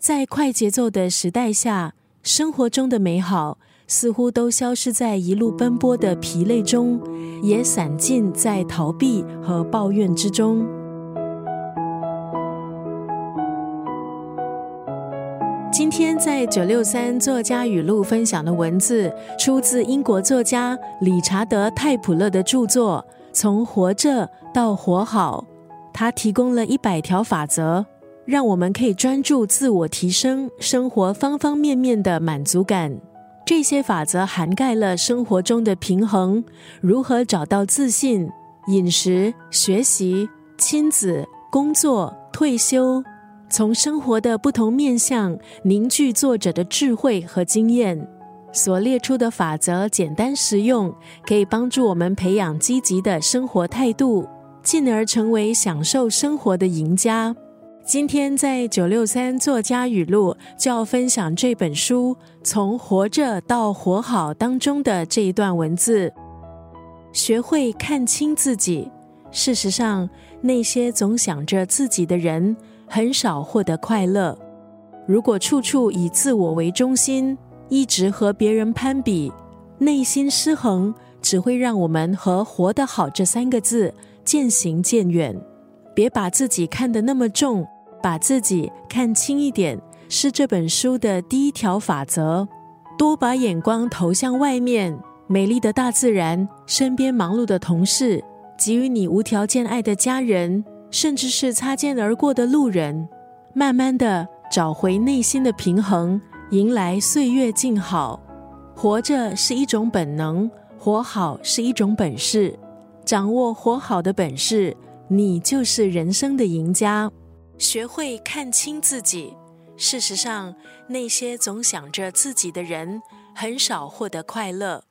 在快节奏的时代下，生活中的美好似乎都消失在一路奔波的疲累中，也散尽在逃避和抱怨之中。今天在九六三作家语录分享的文字，出自英国作家理查德·泰普勒的著作《从活着到活好》，他提供了一百条法则。让我们可以专注自我提升，生活方方面面的满足感。这些法则涵盖了生活中的平衡，如何找到自信、饮食、学习、亲子、工作、退休，从生活的不同面向凝聚作者的智慧和经验。所列出的法则简单实用，可以帮助我们培养积极的生活态度，进而成为享受生活的赢家。今天在九六三作家语录就要分享这本书《从活着到活好》当中的这一段文字：学会看清自己。事实上，那些总想着自己的人，很少获得快乐。如果处处以自我为中心，一直和别人攀比，内心失衡，只会让我们和“活得好”这三个字渐行渐远。别把自己看得那么重。把自己看轻一点，是这本书的第一条法则。多把眼光投向外面，美丽的大自然，身边忙碌的同事，给予你无条件爱的家人，甚至是擦肩而过的路人。慢慢的找回内心的平衡，迎来岁月静好。活着是一种本能，活好是一种本事。掌握活好的本事，你就是人生的赢家。学会看清自己。事实上，那些总想着自己的人，很少获得快乐。